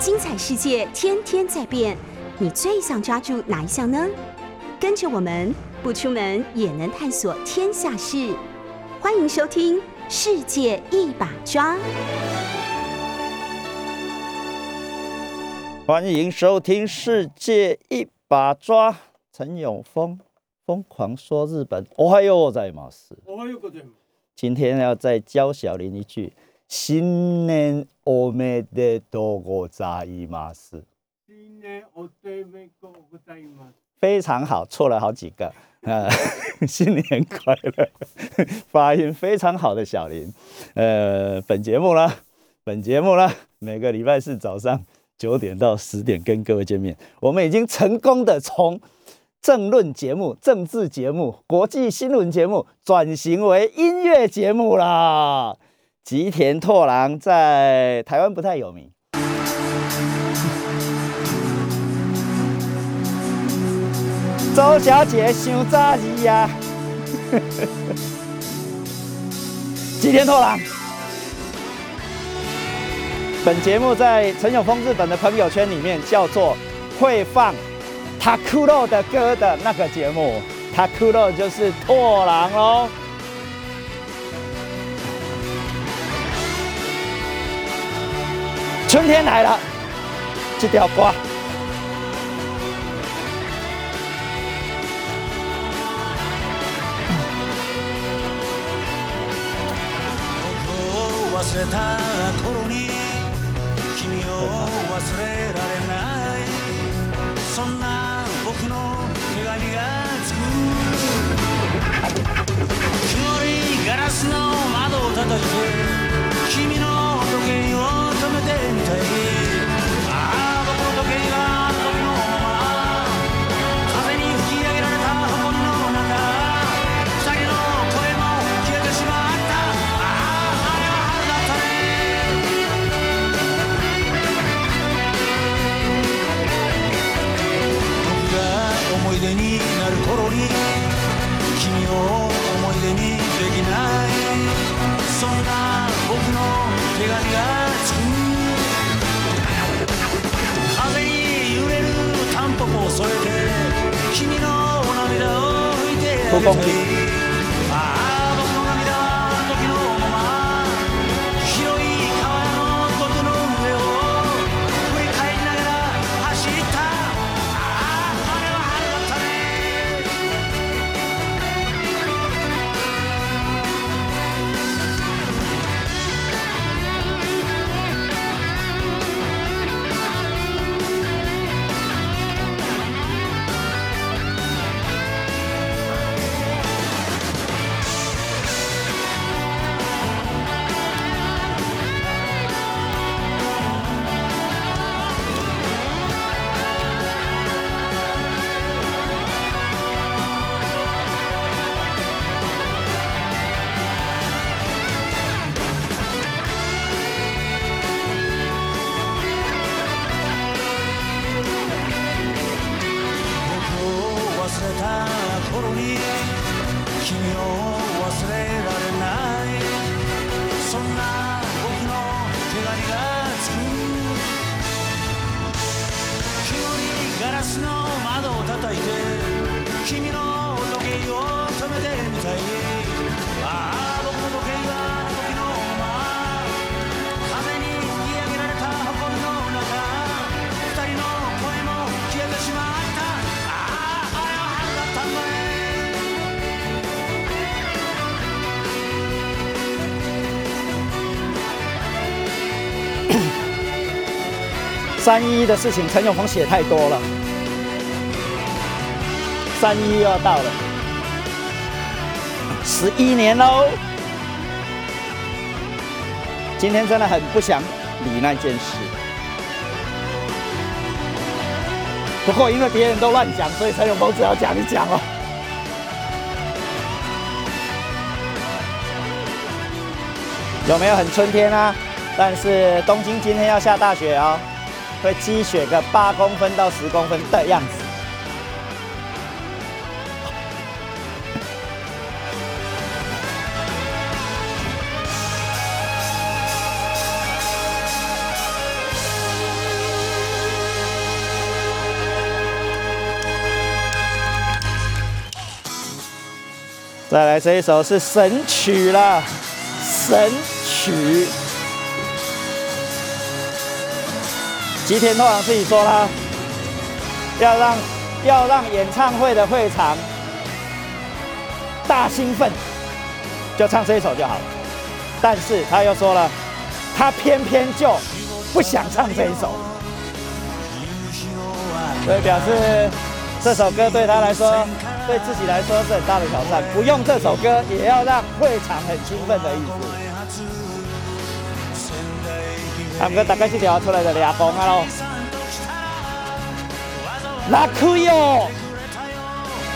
精彩世界天天在变，你最想抓住哪一项呢？跟着我们不出门也能探索天下事，欢迎收听《世界一把抓》。欢迎收听《世界一把抓》，陈永峰疯狂说日本。我还有我在马斯，おはようございます。今天要再教小林一句： 新年おめでとうございます。新年おめでとうございます。非常好，错了好几个。呃，新年快乐，发音非常好的小林。呃，本节目呢，本节目呢，每个礼拜四早上九点到十点跟各位见面。我们已经成功的从政论节目、政治节目、国际新闻节目转型为音乐节目啦。 吉田拓郎在台湾不太有名。周小姐想早日呀，吉田拓郎。本节目在陈永峰日本的朋友圈里面叫做会放 Takuro 的歌的那个节目，Takuro 就是拓郎喽。春天来了，这条瓜。忘れた頃に君を忘れられないそんな僕の手紙がガラスの窓を叩いて君の時計を止めてみたい。手紙がつく風に揺れるタンポポを添えて君の涙を拭いてあげたい。三一的事情，陈永峰写太多了。三一又要到了，十一年喽。今天真的很不想理那件事，不过因为别人都乱讲，所以陈永峰只要讲一讲哦。有没有很春天啊？但是东京今天要下大雪哦，会积雪个八公分到十公分的样子。再来这一首是《神曲》了，《神曲》。吉田拓郎自己说啦，要让要让演唱会的会场大兴奋，就唱这一首就好了。但是他又说了，他偏偏就不想唱这一首，所以表示这首歌对他来说，对自己来说是很大的挑战。不用这首歌，也要让会场很兴奋的意思。他们大概是聊出来的俩公啊喽，拉库哟，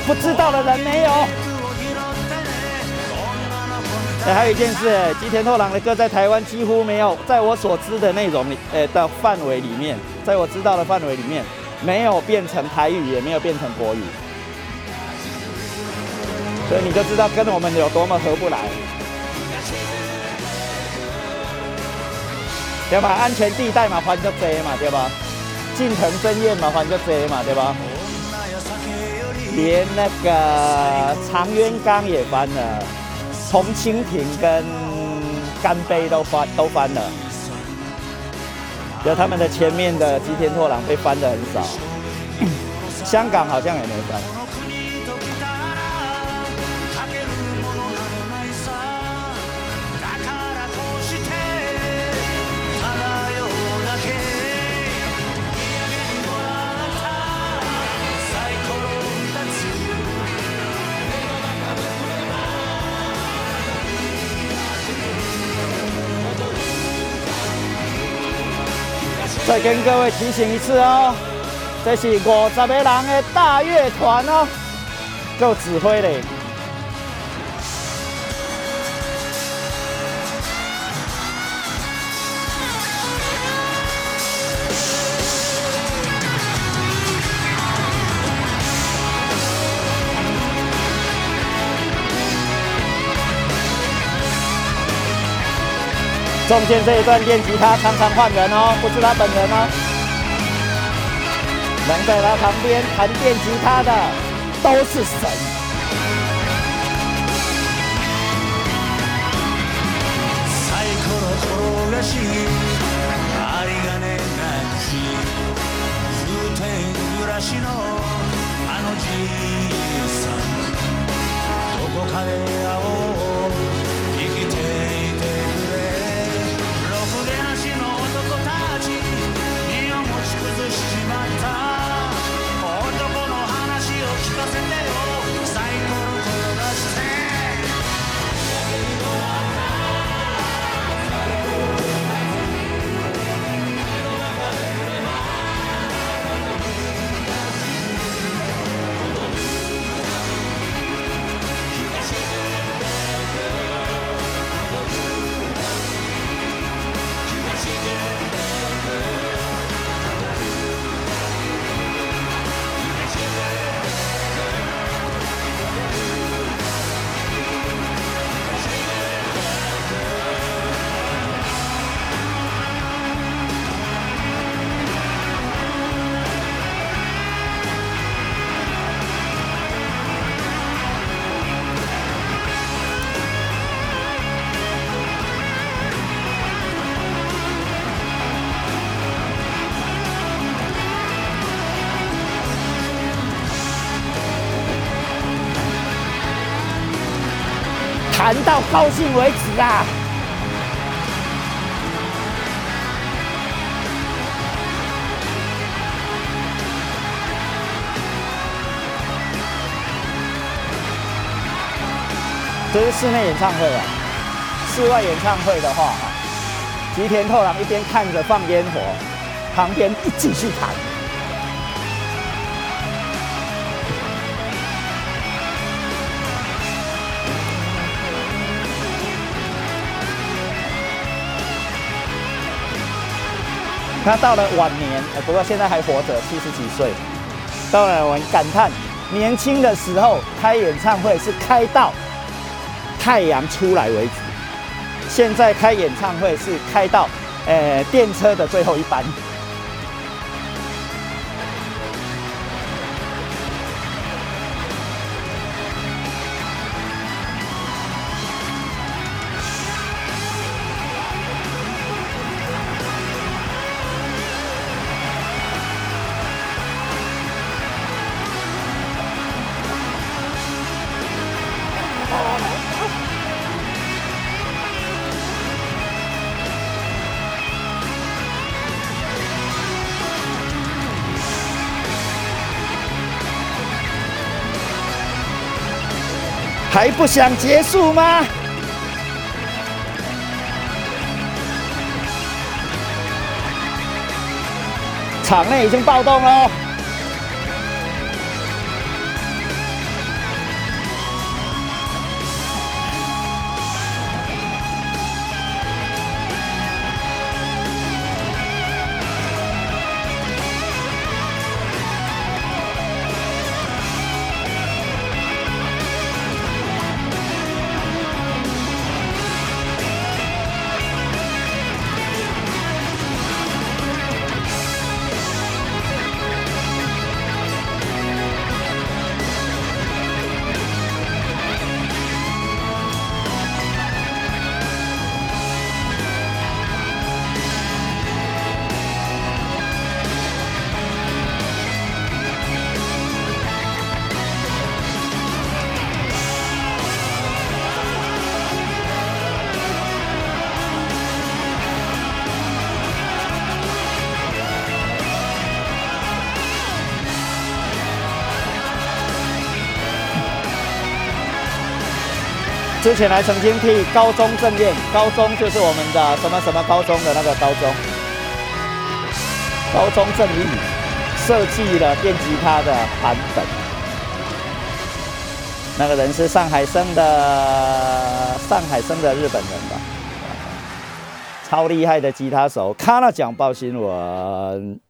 不知道的人没有。哎，还有一件事，吉田拓郎的歌在台湾几乎没有，在我所知的内容里，呃的范围里面，在我知道的范围里面，没有变成台语，也没有变成国语，所以你就知道跟我们有多么合不来。对吧？安全地带嘛，还就多嘛，对吧？近藤真彦嘛，还就多嘛，对吧？连那个长渊刚也翻了，红蜻蜓跟干杯都翻都翻了，有他们的前面的吉田拓郎被翻的很少，香港好像也没翻。再跟各位提醒一次哦，这是五十个人的大乐团哦，够指挥嘞。中间这一段电吉他常常换人哦，不是他本人哦。能在他旁边弹电吉他的都是神。直到高兴为止啊！这是室内演唱会啊，室外演唱会的话，吉田拓郎一边看着放烟火，旁边一继续弹。他到了晚年，呃不过现在还活着，七十几岁。当然，我们感叹，年轻的时候开演唱会是开到太阳出来为止，现在开演唱会是开到，呃，电车的最后一班。还不想结束吗？场内已经暴动了。之前还曾经替高中正念，高中就是我们的什么什么高中的那个高中，高中正义设计了电吉他的版本。那个人是上海生的，上海生的日本人吧，超厉害的吉他手。看了讲报新闻。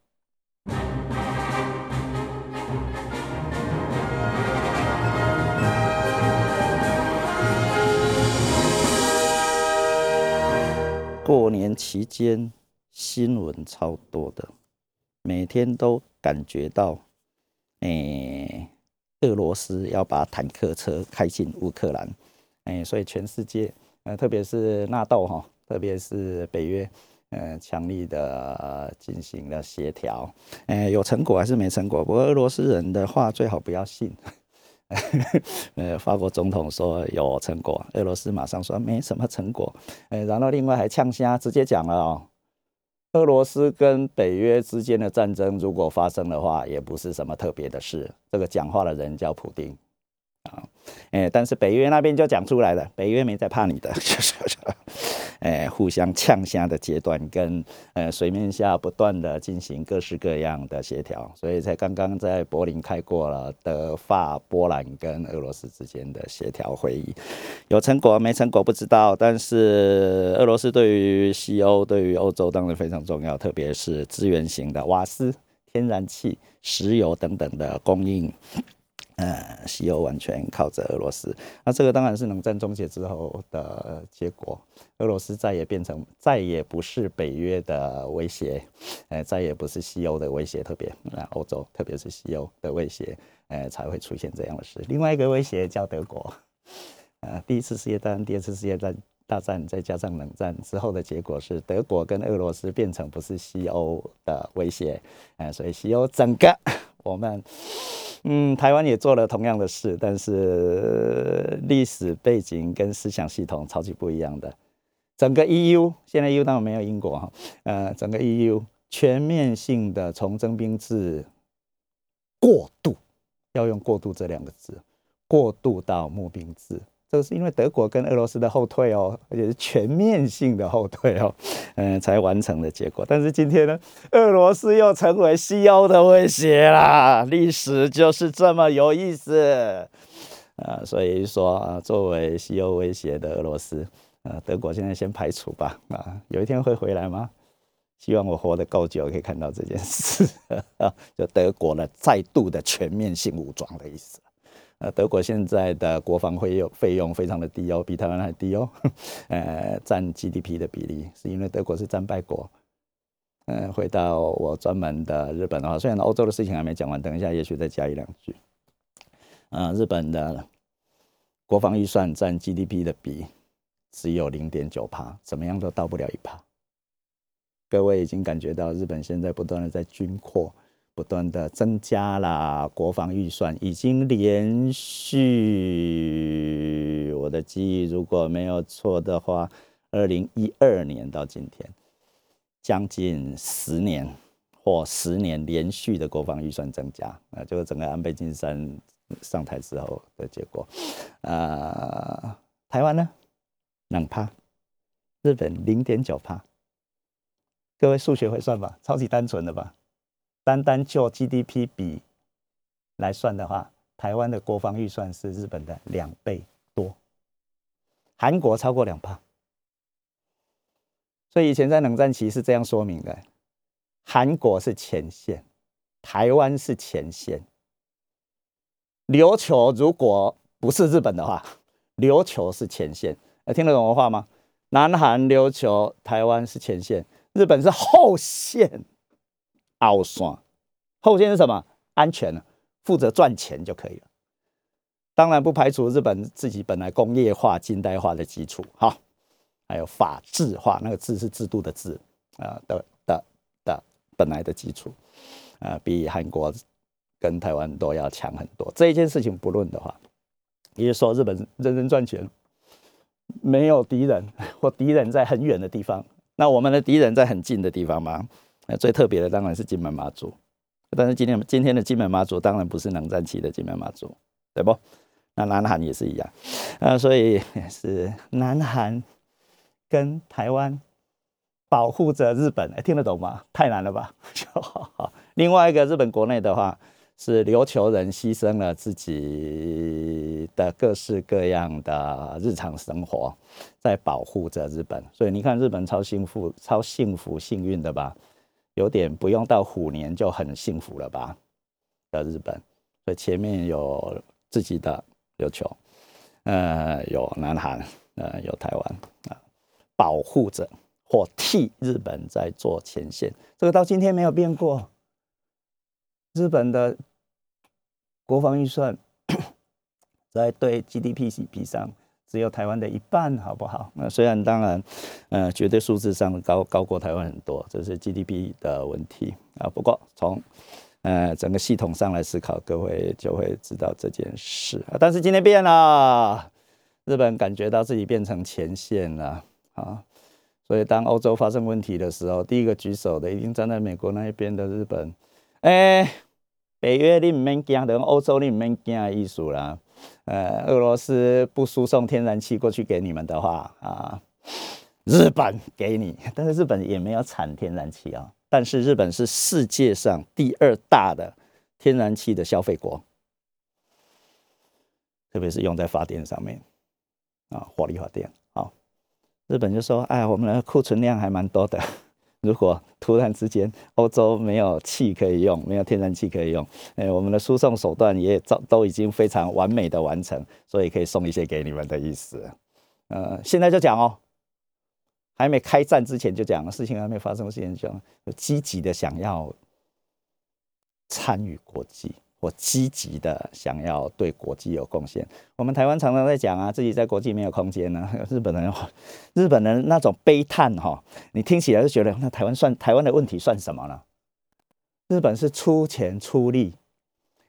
过年期间新闻超多的，每天都感觉到，诶，俄罗斯要把坦克车开进乌克兰，诶，所以全世界，呃，特别是纳豆哈，特别是北约，呃，强力的进行了协调，诶，有成果还是没成果？不过俄罗斯人的话最好不要信。呃，法国总统说有成果，俄罗斯马上说没什么成果。呃，然后另外还呛虾，直接讲了哦，俄罗斯跟北约之间的战争如果发生的话，也不是什么特别的事。这个讲话的人叫普丁。啊，哎，但是北约那边就讲出来了，北约没在怕你的，就是，哎，互相呛虾的阶段，跟呃水面下不断的进行各式各样的协调，所以才刚刚在柏林开过了德法波兰跟俄罗斯之间的协调会议，有成果没成果不知道，但是俄罗斯对于西欧对于欧洲当然非常重要，特别是资源型的瓦斯、天然气、石油等等的供应。呃，西欧完全靠着俄罗斯，那这个当然是冷战终结之后的结果。俄罗斯再也变成再也不是北约的威胁，呃，再也不是西欧的威胁，特别啊，欧洲特别是西欧的威胁，呃，才会出现这样的事。另外一个威胁叫德国，呃，第一次世界大战、第二次世界大大战，再加上冷战之后的结果是，德国跟俄罗斯变成不是西欧的威胁，呃，所以西欧整个我们。嗯，台湾也做了同样的事，但是历史背景跟思想系统超级不一样的。整个 EU 现在 EU 当然没有英国哈，呃，整个 EU 全面性的从征兵制过渡，要用过渡这两个字，过渡到募兵制。都是因为德国跟俄罗斯的后退哦，而且是全面性的后退哦，嗯，才完成的结果。但是今天呢，俄罗斯又成为西欧的威胁啦，历史就是这么有意思啊。所以说啊，作为西欧威胁的俄罗斯，呃，德国现在先排除吧。啊，有一天会回来吗？希望我活得够久，可以看到这件事啊，就德国呢再度的全面性武装的意思。呃，德国现在的国防费用费用非常的低哦，比台湾还低哦。呃，占 GDP 的比例，是因为德国是战败国。嗯，回到我专门的日本的话，虽然欧洲的事情还没讲完，等一下也许再加一两句。呃，日本的国防预算占 GDP 的比只有零点九帕，怎么样都到不了一帕。各位已经感觉到日本现在不断的在军扩。不断的增加了国防预算，已经连续，我的记忆如果没有错的话，二零一二年到今天，将近十年或十年连续的国防预算增加，啊，就是整个安倍晋三上台之后的结果。呃，台湾呢，两趴，日本零点九趴。各位数学会算吧，超级单纯的吧？单单就 GDP 比来算的话，台湾的国防预算是日本的两倍多，韩国超过两趴。所以以前在冷战期是这样说明的：韩国是前线，台湾是前线。琉球如果不是日本的话，琉球是前线。哎，听得懂我话吗？南韩、琉球、台湾是前线。日本是后线，凹刷，后线是什么？安全呢？负责赚钱就可以了。当然不排除日本自己本来工业化、近代化的基础，哈，还有法制化，那个“制”是制度的“制”啊的的的本来的基础，啊，比韩国跟台湾都要强很多。这一件事情不论的话，也就是说日本认真赚钱，没有敌人，或敌人在很远的地方。那我们的敌人在很近的地方吗？那最特别的当然是金门马祖，但是今天今天的金门马祖当然不是冷战期的金门马祖，对不？那南韩也是一样，啊，所以是南韩跟台湾保护着日本，哎，听得懂吗？太难了吧？另外一个日本国内的话。是琉球人牺牲了自己的各式各样的日常生活，在保护着日本。所以你看，日本超幸福、超幸福、幸运的吧？有点不用到虎年就很幸福了吧？的日本，所以前面有自己的琉球，呃，有南韩，呃，有台湾啊，保护着或替日本在做前线。这个到今天没有变过。日本的国防预算 在对 GDP 比上只有台湾的一半，好不好？那虽然当然，呃，绝对数字上高高过台湾很多，这是 GDP 的问题啊。不过从呃整个系统上来思考，各位就会知道这件事啊。但是今天变了，日本感觉到自己变成前线了啊。所以当欧洲发生问题的时候，第一个举手的一定站在美国那一边的日本，哎。北约你唔免惊，等欧洲你唔免惊的意思啦。呃，俄罗斯不输送天然气过去给你们的话啊，日本给你，但是日本也没有产天然气啊。但是日本是世界上第二大的天然气的消费国，特别是用在发电上面啊，火力发电啊。日本就说：“哎，我们的库存量还蛮多的。”如果突然之间欧洲没有气可以用，没有天然气可以用，哎，我们的输送手段也早都已经非常完美的完成，所以可以送一些给你们的意思。呃，现在就讲哦，还没开战之前就讲了，事情还没发生之前就积极的想要参与国际。我积极的想要对国际有贡献。我们台湾常常在讲啊，自己在国际没有空间呢。日本人，日本人那种悲叹哈，你听起来就觉得那台湾算台湾的问题算什么呢？日本是出钱出力，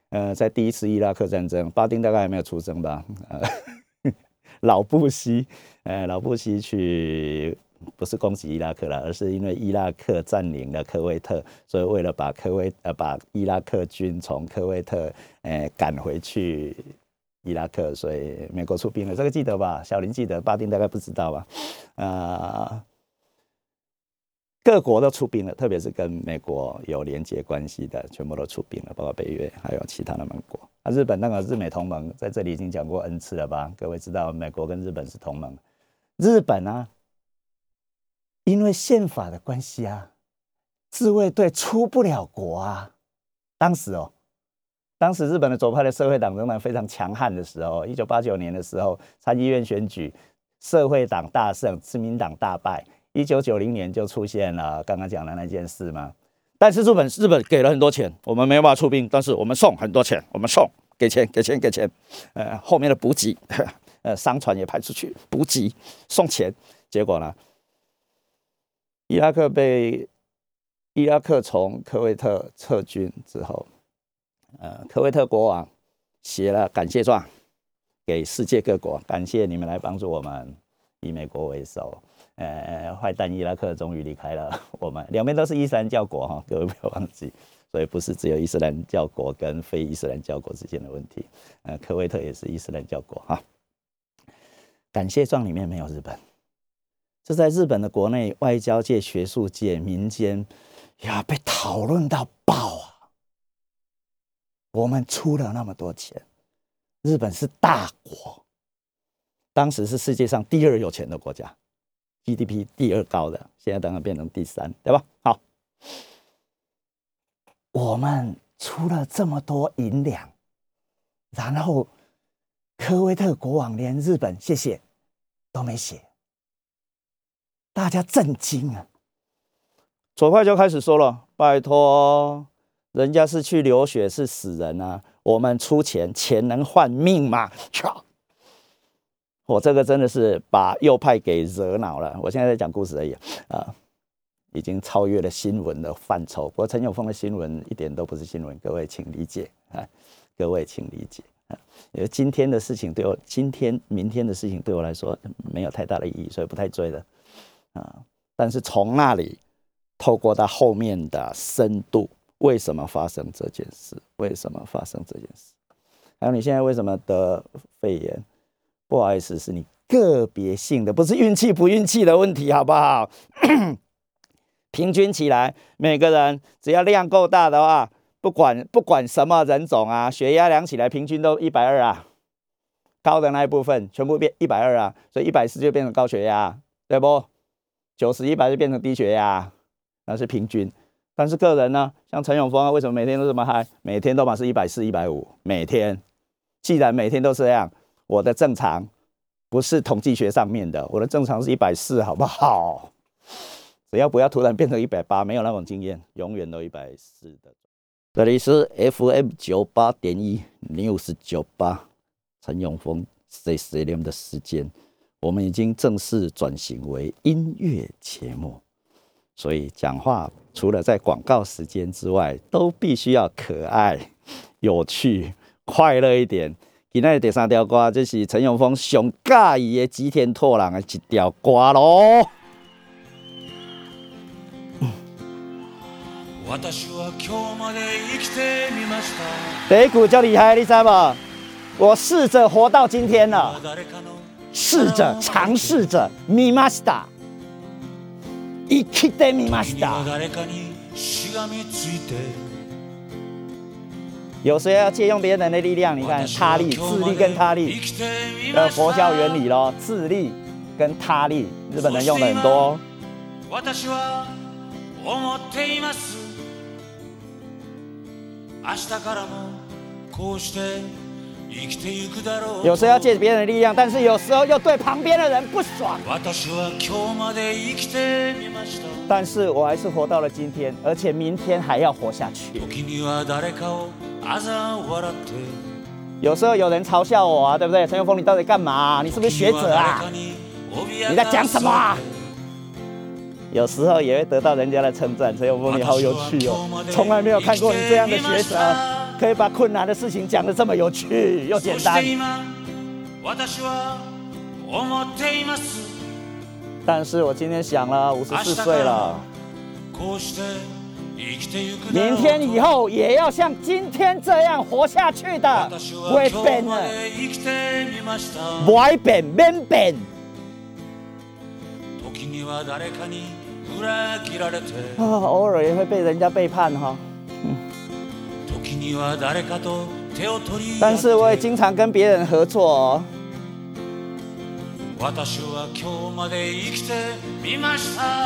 呃，在第一次伊拉克战争，巴丁大概还没有出生吧？呃，老布希，呃，老布希去。不是攻击伊拉克了，而是因为伊拉克占领了科威特，所以为了把科威呃把伊拉克军从科威特诶赶回去伊拉克，所以美国出兵了。这个记得吧？小林记得，巴丁大概不知道吧？啊，各国都出兵了，特别是跟美国有连接关系的，全部都出兵了，包括北约还有其他的盟国。啊，日本那个日美同盟在这里已经讲过 N 次了吧？各位知道美国跟日本是同盟，日本呢？因为宪法的关系啊，自卫队出不了国啊。当时哦，当时日本的左派的社会党仍然非常强悍的时候，一九八九年的时候，参议院选举，社会党大胜，自民党大败。一九九零年就出现了刚刚讲的那件事嘛。但是日本日本给了很多钱，我们没有办法出兵，但是我们送很多钱，我们送给钱给钱给钱。呃，后面的补给，呃，商船也派出去补给送钱，结果呢？伊拉克被伊拉克从科威特撤军之后，呃，科威特国王写了感谢状给世界各国，感谢你们来帮助我们，以美国为首，呃，坏蛋伊拉克终于离开了 我们，两边都是伊斯兰教国哈，各位不要忘记，所以不是只有伊斯兰教国跟非伊斯兰教国之间的问题。呃，科威特也是伊斯兰教国哈。感谢状里面没有日本，这在日本的国内外交界、学术界、民间呀被讨论到爆啊！我们出了那么多钱，日本是大国，当时是世界上第二有钱的国家，GDP 第二高的，现在当然变成第三，对吧？好，我们出了这么多银两，然后科威特国王连日本谢谢都没写，大家震惊啊！左派就开始说了：“拜托，人家是去流血是死人啊，我们出钱，钱能换命吗？”操！我这个真的是把右派给惹恼了。我现在在讲故事而已啊，已经超越了新闻的范畴。不过陈永峰的新闻一点都不是新闻，各位请理解啊，各位请理解。因为今天的事情对我，今天、明天的事情对我来说没有太大的意义，所以不太追的啊。但是从那里透过到后面的深度，为什么发生这件事？为什么发生这件事？还有你现在为什么得肺炎？不好意思，是你个别性的，不是运气不运气的问题，好不好？平均起来，每个人只要量够大的话，不管不管什么人种啊，血压量起来平均都一百二啊，高的那一部分全部变一百二啊，所以一百四就变成高血压，对不？九十一百就变成低血压，那是平均。但是个人呢，像陈永峰啊，为什么每天都这么嗨？每天都嘛是一百四、一百五，每天。既然每天都这样。我的正常不是统计学上面的，我的正常是一百四，好不好？只要不要突然变成一百八，没有那种经验，永远都一百四的。这里是 FM 九八点一 News 九八，陈永峰 C C M 的时间，我们已经正式转型为音乐节目，所以讲话除了在广告时间之外，都必须要可爱、有趣、快乐一点。今天的第三条歌，这是陈永峰上介意的吉田拓郎的一条歌咯。第一句叫厉害，你知不？我试着活到今天了，试着尝试着，みました。生きてみました。有时候要借用别人的力量，你看他力、自力跟他力的佛教原理咯，自力跟他力，日本人用的很多。 有时候要借别人的力量，但是有时候又对旁边的人不爽。但是我还是活到了今天，而且明天还要活下去。有时候有人嘲笑我啊，对不对？陈永峰，你到底干嘛？你是不是学者啊？你在讲什么啊？有时候也会得到人家的称赞。陈永峰，你好有趣哦，从来没有看过你这样的学者，可以把困难的事情讲得这么有趣又简单。但是我今天想了，五十四岁了。明天以后也要像今天这样活下去的，不会变的，不会变，免变。啊，偶尔也会被人家背叛哈。但是我也经常跟别人合作哦。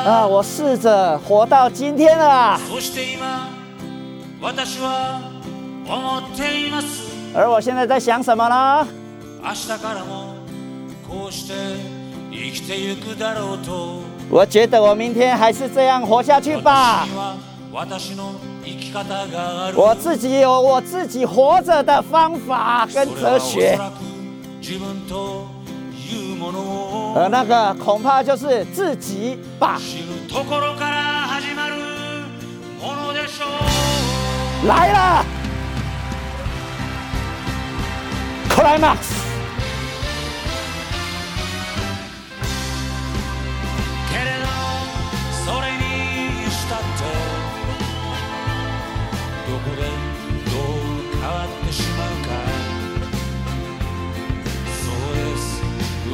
啊！我试着活到今天了。而我现在在想什么呢？我觉得我明天还是这样活下去吧。我自己有我自己活着的方法跟哲学。而那个恐怕就是自己吧。来了，Climax。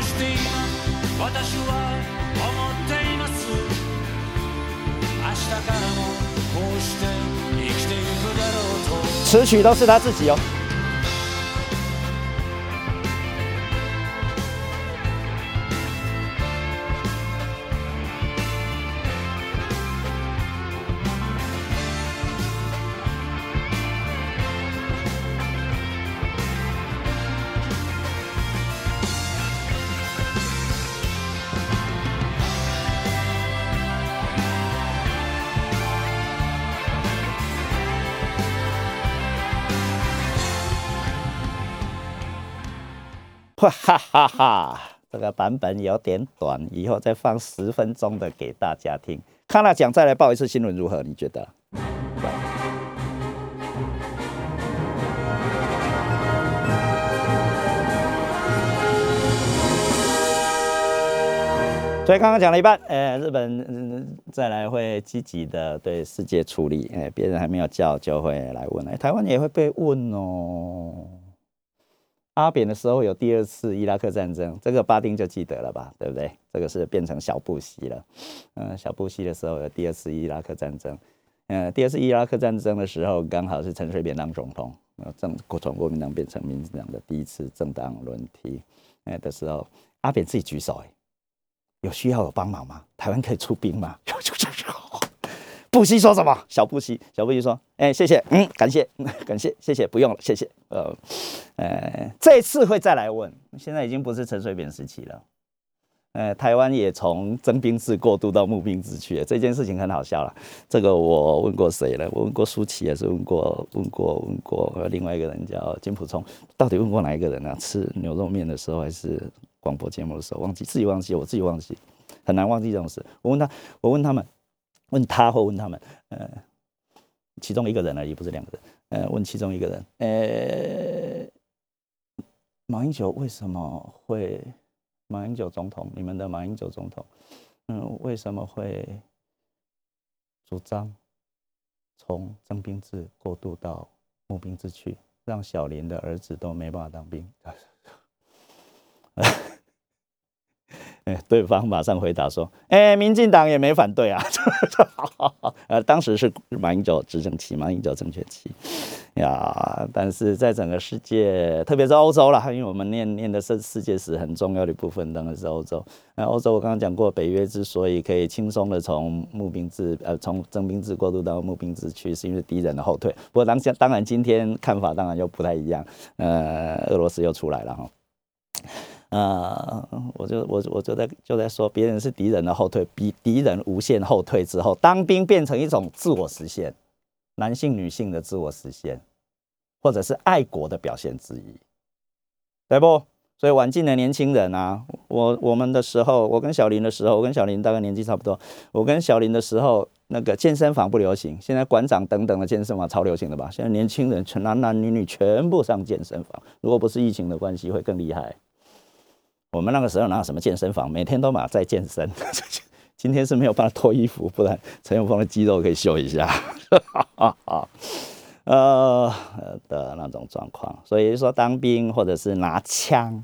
そして今私は思っています明日からもこうして生きていくだろうと此曲都是他自己哦。哈 哈哈哈！这个版本有点短，以后再放十分钟的给大家听。看了奖再来报一次新闻如何？你觉得？所以刚刚讲了一半，呃，日本、嗯再来会积极的对世界处理，哎、别人还没有叫就会来问，哎、台湾也会被问哦。阿扁的时候有第二次伊拉克战争，这个巴丁就记得了吧，对不对？这个是变成小布希了。嗯、小布希的时候有第二次伊拉克战争，嗯，第二次伊拉克战争的时候，刚好是陈水扁当总统，呃，政从国民党变成民进党的第一次政党轮替，哎、的时候，阿扁自己举手、哎，有需要有帮忙吗？台湾可以出兵吗？布希说什么？小布希，小布希说：“哎、谢谢，嗯，感谢，感谢，谢谢，不用了，谢谢。呃，呃，这次会再来问，现在已经不是陈水扁时期了。呃，台湾也从征兵制过渡到募兵制去了，这件事情很好笑了。这个我问过谁了？我问过舒淇，也是问过，问过，问过。另外一个人叫金普聪，到底问过哪一个人啊、吃牛肉面的时候还是广播节目的时候？忘记，自己忘记，我自己忘记，很难忘记这种事。我问他，我问他们。问他或问他们，呃，其中一个人而已，不是两个人，呃，问其中一个人，呃，马英九为什么会？马英九总统，你们的马英九总统，嗯，为什么会主张从征兵制过渡到募兵制去，让小林的儿子都没办法当兵？对方马上回答说：“哎，民进党也没反对啊。”呃，当时是马英九执政期，马英九政权期呀。但是在整个世界，特别是欧洲啦，因为我们念念的是世界史很重要的一部分，当然是欧洲。那欧洲我刚刚讲过，北约之所以可以轻松的从募兵制，呃，从征兵制过渡到募兵制去，是因为敌人的后退。不过当下当然今天看法当然又不太一样。呃，俄罗斯又出来了哈。呃，我就我我就在就在说，别人是敌人的后退，比敌人无限后退之后，当兵变成一种自我实现，男性女性的自我实现，或者是爱国的表现之一，对不？所以晚进的年轻人啊，我我们的时候，我跟小林的时候，我跟小林大概年纪差不多，我跟小林的时候，那个健身房不流行，现在馆长等等的健身房超流行的吧？现在年轻人全男男女女全部上健身房，如果不是疫情的关系，会更厉害。我们那个时候哪有什么健身房，每天都嘛在健身。今天是没有办法脱衣服，不然陈永峰的肌肉可以秀一下。呃的那种状况，所以说当兵或者是拿枪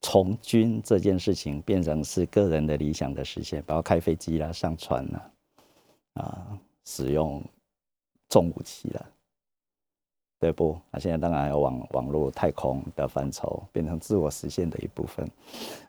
从军这件事情，变成是个人的理想的实现，包括开飞机啦、上船啦，啊，使用重武器啦。对不？那现在当然还有网网络、太空的范畴，变成自我实现的一部分。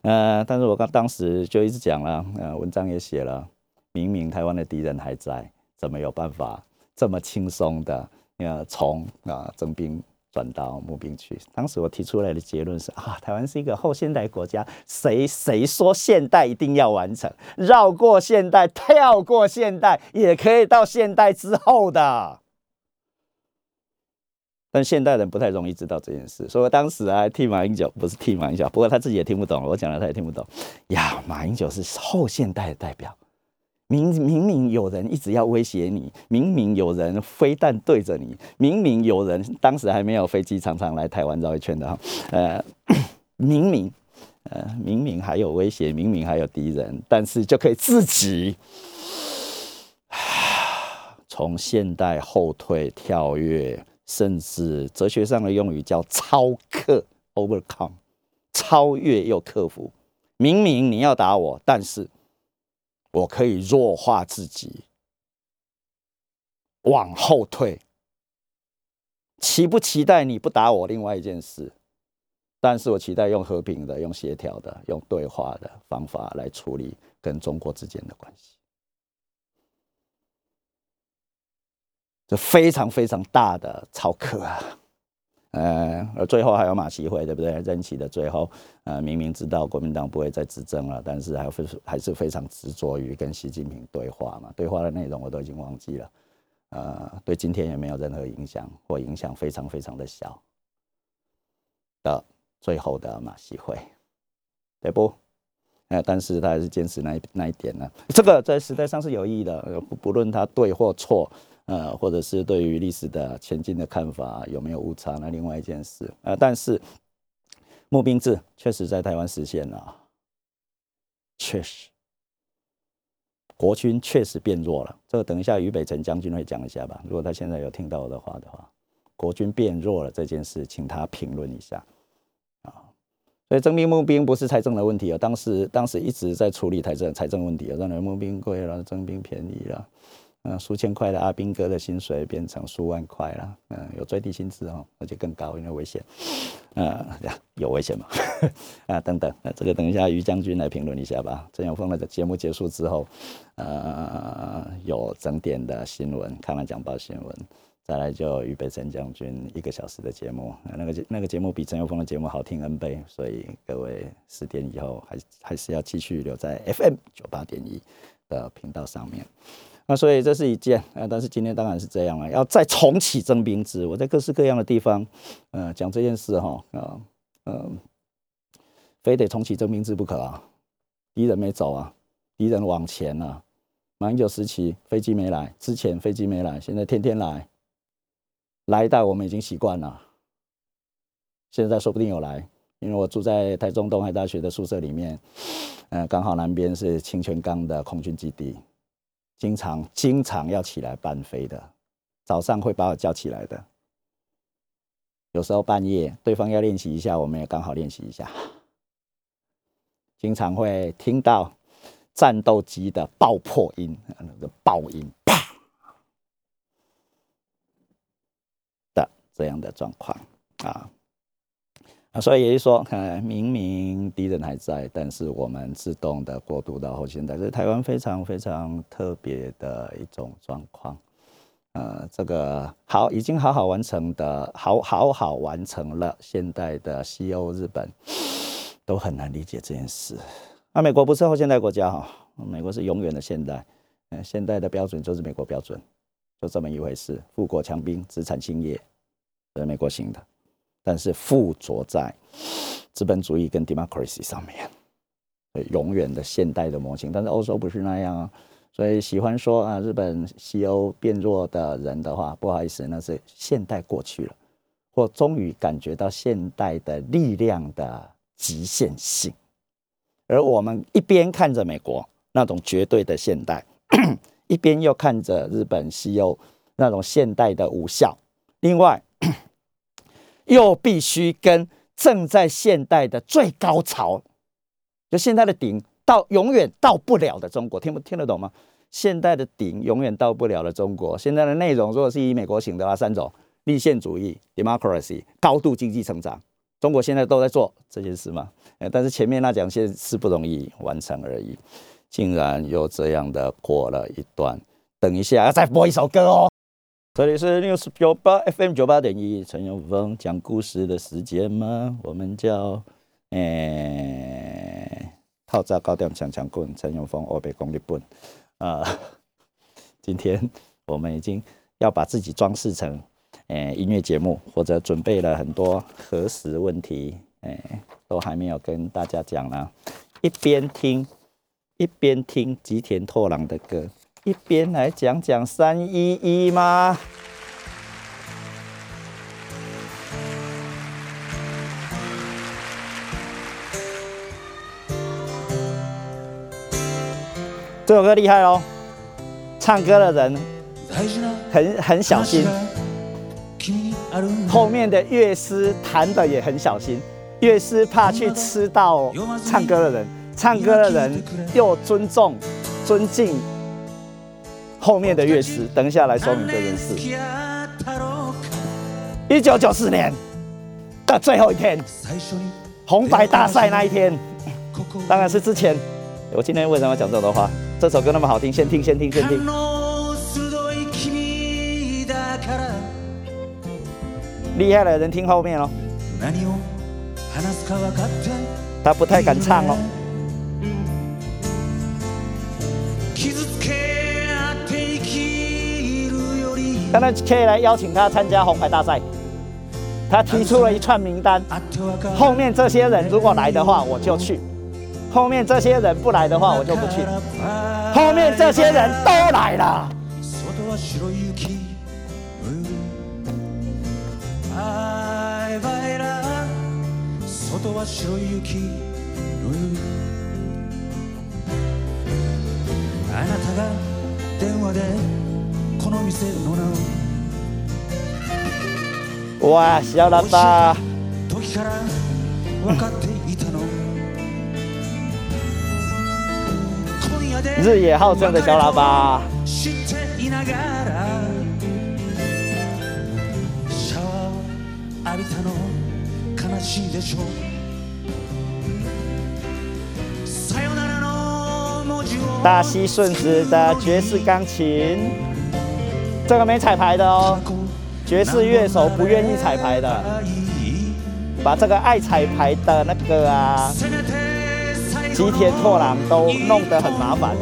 呃，但是我刚当时就一直讲了，呃，文章也写了，明明台湾的敌人还在，怎么有办法这么轻松的呃从啊征兵转到募兵去？当时我提出来的结论是啊，台湾是一个后现代国家，谁谁说现代一定要完成，绕过现代，跳过现代，也可以到现代之后的。但现代人不太容易知道这件事，所以我当时啊替马英九，不是替马英九，不过他自己也听不懂，我讲了他也听不懂。呀，马英九是后现代的代表，明明明有人一直要威胁你，明明有人飞弹对着你，明明有人当时还没有飞机常常来台湾绕一圈的哈，呃，明明呃明明还有威胁，明明还有敌人，但是就可以自己。从现代后退、跳跃，甚至哲学上的用语叫超克 （overcome），超越又克服。明明你要打我，但是我可以弱化自己，往后退。期不期待你不打我？另外一件事，但是我期待用和平的、用协调的、用对话的方法来处理跟中国之间的关系。这非常非常大的超课啊，呃，而最后还有马习会，对不对？任期的最后，呃，明明知道国民党不会再执政了，但是还非还是非常执着于跟习近平对话嘛。对话的内容我都已经忘记了，呃，对今天也没有任何影响，或影响非常非常的小。的最后的马习会，对不？呃，但是他还是坚持那一那一点呢。这个在时代上是有意义的，不不论他对或错。呃，或者是对于历史的前进的看法有没有误差？那另外一件事，呃，但是募兵制确实在台湾实现了，确实，国军确实变弱了。这个等一下于北辰将军会讲一下吧。如果他现在有听到我的话的话，国军变弱了这件事，请他评论一下啊。所以征兵募兵不是财政的问题啊，当时当时一直在处理财政财政问题啊，让人募兵贵了，征兵便宜了。嗯，数千块的阿兵哥的薪水变成数万块了。嗯，有最低薪资哦，而且更高，因为危险。呃，有危险吗？啊，等等，那这个等一下于将军来评论一下吧。陈永峰的节目结束之后，呃，有整点的新闻，看完讲报新闻，再来就预备陈将军一个小时的节目。那个那个节目比陈永峰的节目好听 N 倍，所以各位十点以后还还是要继续留在 FM 九八点一的频道上面。那所以这是一件，呃，但是今天当然是这样了，要再重启征兵制。我在各式各样的地方，呃，讲这件事哈，啊，嗯，非得重启征兵制不可啊。敌人没走啊，敌人往前了。马英九时期飞机没来，之前飞机没来，现在天天来，来到我们已经习惯了。现在说不定有来，因为我住在台中东海大学的宿舍里面，呃，刚好南边是清泉岗的空军基地。经常经常要起来伴飞的，早上会把我叫起来的。有时候半夜对方要练习一下，我们也刚好练习一下。经常会听到战斗机的爆破音，那个爆音啪的这样的状况啊。啊，所以也就是说，呃，明明敌人还在，但是我们自动的过渡到后现代，这是台湾非常非常特别的一种状况。呃，这个好，已经好好完成的，好好好完成了现代的西欧、日本都很难理解这件事。那美国不是后现代国家哈，美国是永远的现代，嗯，现代的标准就是美国标准，就这么一回事。富国强兵，资产兴业，是美国型的。但是附着在资本主义跟 democracy 上面，永远的现代的模型。但是欧洲不是那样啊，所以喜欢说啊，日本西欧变弱的人的话，不好意思，那是现代过去了，或终于感觉到现代的力量的极限性。而我们一边看着美国那种绝对的现代，一边又看着日本西欧那种现代的无效。另外。又必须跟正在现代的最高潮，就现在的顶到永远到不了的中国，听不听得懂吗？现代的顶永远到不了的中国，现在的内容如果是以美国型的话，三种：立宪主义 （democracy）、高度经济成长。中国现在都在做这件事嘛？呃，但是前面那讲些是不容易完成而已，竟然又这样的过了一段。等一下要再播一首歌哦。这里是 news 九八 FM 九八点一，陈永峰讲故事的时间吗？我们叫诶，套炸高调强强棍，陈永峰二百公里棍啊！今天我们已经要把自己装饰成诶音乐节目，或者准备了很多核实问题，诶都还没有跟大家讲呢。一边听一边听吉田拓郎的歌，一边来讲讲三一一吗？这首歌厉害哦，唱歌的人大事な很很小心話。が君にあるんだ后面的乐师弹的也很小心，乐师怕去吃到唱歌的人，唱歌的人又尊重、尊敬 后面的乐师。等一下来说明这件事。付き合ったろうか一九九四年的最后一天，最初に红白大赛那一天，ここ当然是之前。我今天为什么要讲这种的话？这首歌那么好听，先听，先听，先听勘。の鋭い君だから厉害的人听后面哦，何を話すか分かって他不太敢唱哦。 当然可以来邀请他参加红白大赛。他提出了一串名单，あってわかる后面这些人如果来的话，我就去；后面这些人不来的话，我就不去。后面这些人都来了，外は白い雪うんバイバイラ外は白い雪うんあなたが電話で この店の名を哇，小喇叭，時から分かっていたの今夜で日野浩正的小喇叭，知っていながらシャワーを浴びたの悲しいでしょさよならの文字を大西顺子的爵士钢琴， 这个没彩排的哦，爵士乐手不愿意彩排的，把这个爱彩排的那个啊，吉田拓郎都弄得很麻烦。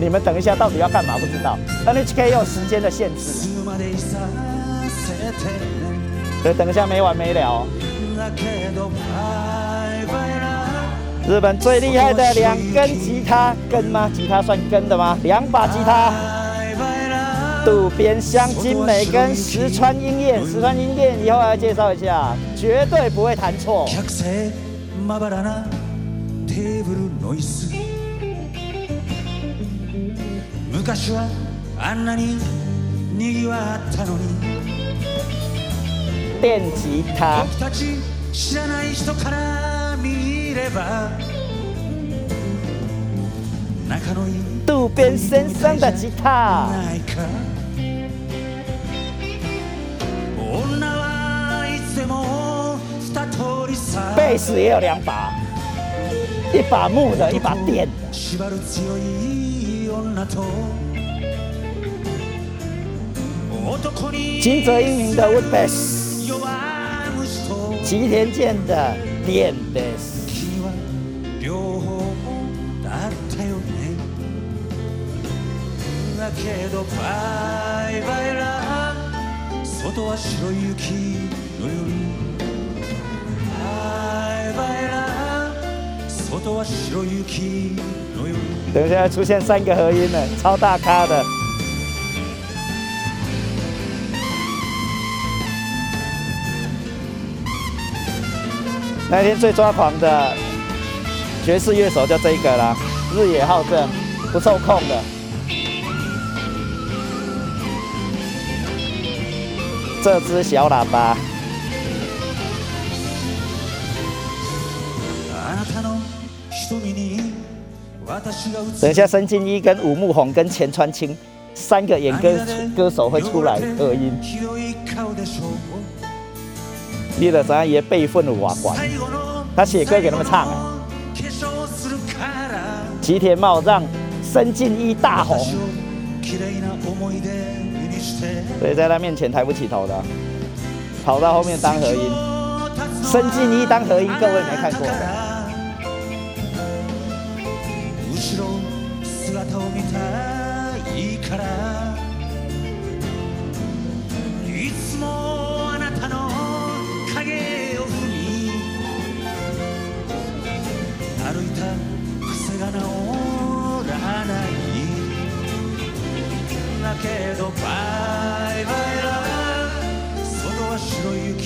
你们等一下到底要干嘛不知道，NHK 有时間的限制，までいさせて所以等一下没完没了哦。だけどバイバイラ日本最厉害的两根吉他，根吗？吉他算根的吗？两把吉他，バイバイラ 渡边香津美跟石川英彦，石川英彦以后还要介绍一下，绝对不会弹错。客席まばらなテーブルの椅子昔はあんなににぎわったのに电吉他，僕たち知らない人から見れば仲のいい渡边先生的吉他， 贝斯也有两把，一把木的，一把电的。縛る強い女と男に金泽英明的 wood bass，弱虫と吉田健的电 bass。君は両方だったよねだけどバイバイラ外は白い雪 等一下出现三个合音了，超大咖的。那天最抓狂的爵士乐手就这一个啦，日野浩正，不受控的。这只小喇叭，等一下申进一跟武木宏跟前川清三个演歌歌手会出来合音，ひどい顔でしょう你的咱爷辈分的瓦管。最後の他写歌给他们唱啊化粧するから吉田茂让申进一大红，私を綺麗な思い出にして所以在他面前抬不起头的，跑到后面当和音。申进一当和音，各位没看过的。 見たいから。いつもあなたの影を踏み歩いた癖が治らない。だけどバイバイラ。外は白い雪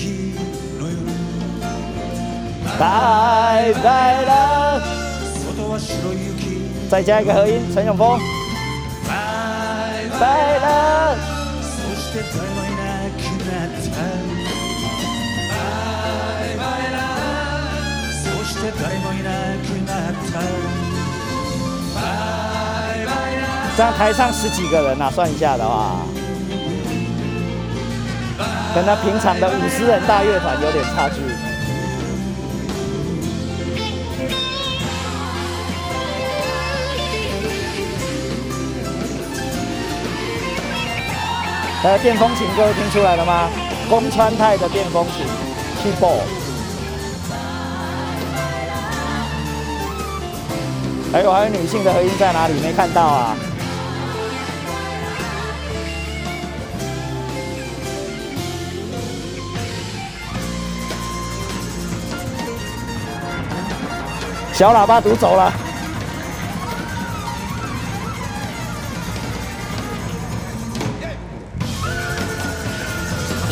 の夜。バイバイラ。再加一个和音，陈永峰，バイバイ拜了。そして誰もいなくなったバイバイラそして誰もいなくなったバイバイラ这样台上十几个人啊，算一下的话，跟他平常的五十人大乐团有点差距。 呃，电风琴各位听出来了吗？宫川泰的电风琴 keyboard。还有还有女性的和音在哪里？没看到啊？小喇叭读走了。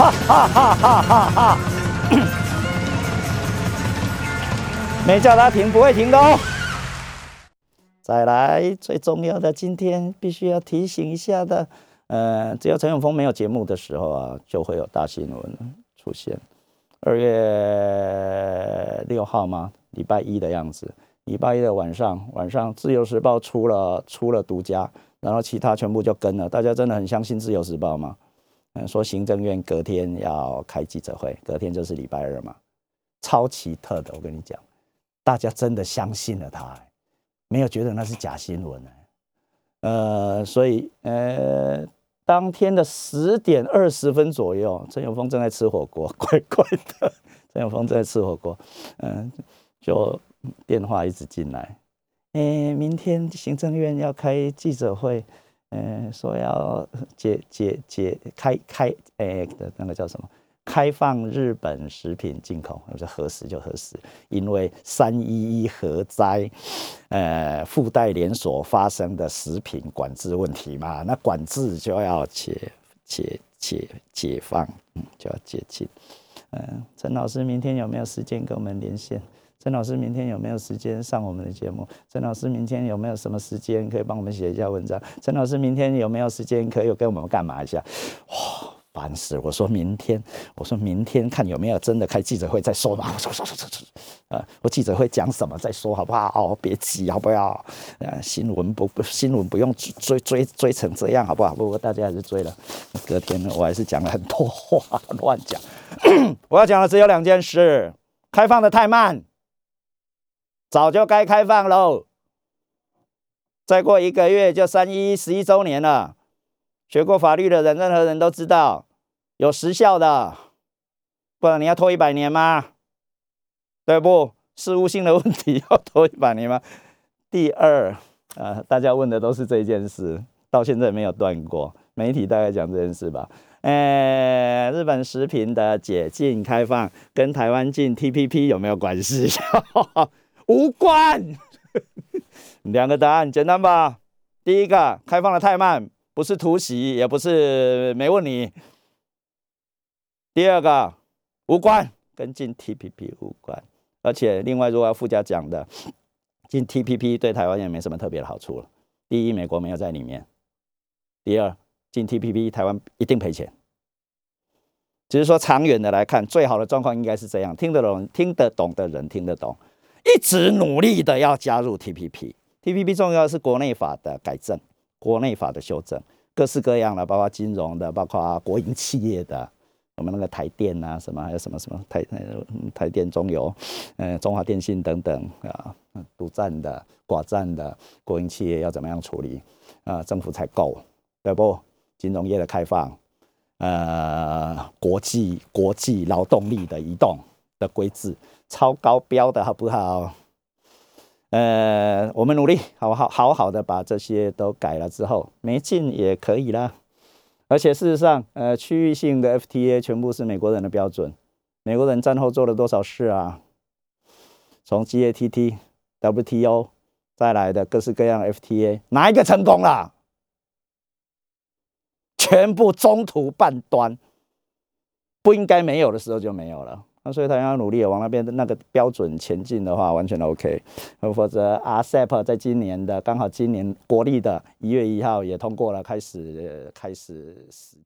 哈哈哈哈哈哈！没叫他停，不会停的哦。再来，最重要的，今天必须要提醒一下的，呃，只要陈永峰没有节目的时候啊，就会有大新闻出现。二月六号吗？礼拜一的样子，礼拜一的晚上，晚上《自由时报》出了出了独家，然后其他全部就跟了。大家真的很相信《自由时报》吗？嗯，说行政院隔天要开记者会，隔天就是礼拜二嘛，超奇特的，我跟你讲，大家真的相信了他、欸没有觉得那是假新闻、欸、呃，所以呃，当天的十点二十分左右，陈永峰正在吃火锅，怪怪的，陈永峰正在吃火锅，嗯、就电话一直进来，诶、明天行政院要开记者会，嗯、说要解解解开开诶、的那个叫什么？开放日本食品进口，我说何时就何时，因为三一一核灾，呃，附带连锁发生的食品管制问题嘛，那管制就要解解解解放，嗯，就要解禁。嗯，陈老师明天有没有时间跟我们连线？陈老师明天有没有时间上我们的节目？陈老师明天有没有什么时间可以帮我们写一下文章？陈老师明天有没有时间可以跟我们干嘛一下？哇！烦死！我说明天，我说明天看有没有真的开记者会再说嘛。我说说说说说，呃，我记者会讲什么再说好不好？哦别急好不好？呃，新闻不不新闻不用追追追成这样好不好？不过大家还是追了。隔天呢，我还是讲了很多话，乱讲。我要讲的只有两件事：开放的太慢，早就该开放喽。再过一个月就三一十一周年了。学过法律的人，任何人都知道有时效的，不然你要拖一百年吗？对不？事务性的问题要拖一百年吗？第二，呃，大家问的都是这件事，到现在没有断过。媒体大概讲这件事吧。呃，日本食品的解禁开放跟台湾进 TPP 有没有关系？无关。两个答案简单吧？第一个，开放的太慢。不是突袭，也不是没问你。第二个无关，跟进 TPP 无关。而且另外，如果要附加讲的，进 TPP 对台湾也没什么特别的好处了。第一，美国没有在里面；第二，进 TPP 台湾一定赔钱。只是说长远的来看，最好的状况应该是这样：听得懂、听得懂的人听得懂，一直努力的要加入 TPP。TPP 重要的是国内法的改正。国内法的修正，各式各样的，包括金融的，包括国营企业的，我们那个台电啊，什么还有什么什么台台电、中油，呃，中华电信等等啊，独占的、寡占的国营企业要怎么样处理啊？政府才够，对不？金融业的开放，呃，国际国际劳动力的移动的规制，超高标的好不好？呃，我们努力，好好好好的把这些都改了之后，没进也可以啦。而且事实上，呃，区域性的 FTA 全部是美国人的标准。美国人战后做了多少事啊？从 GATT、WTO 再来的各式各样 FTA，哪一个成功了？全部中途半端，不应该没有的时候就没有了。那所以他要努力往那边的那个标准前进的话，完全 OK。否则 RCEP 在今年的刚好今年国历的一月一号也通过了，开始开始实践。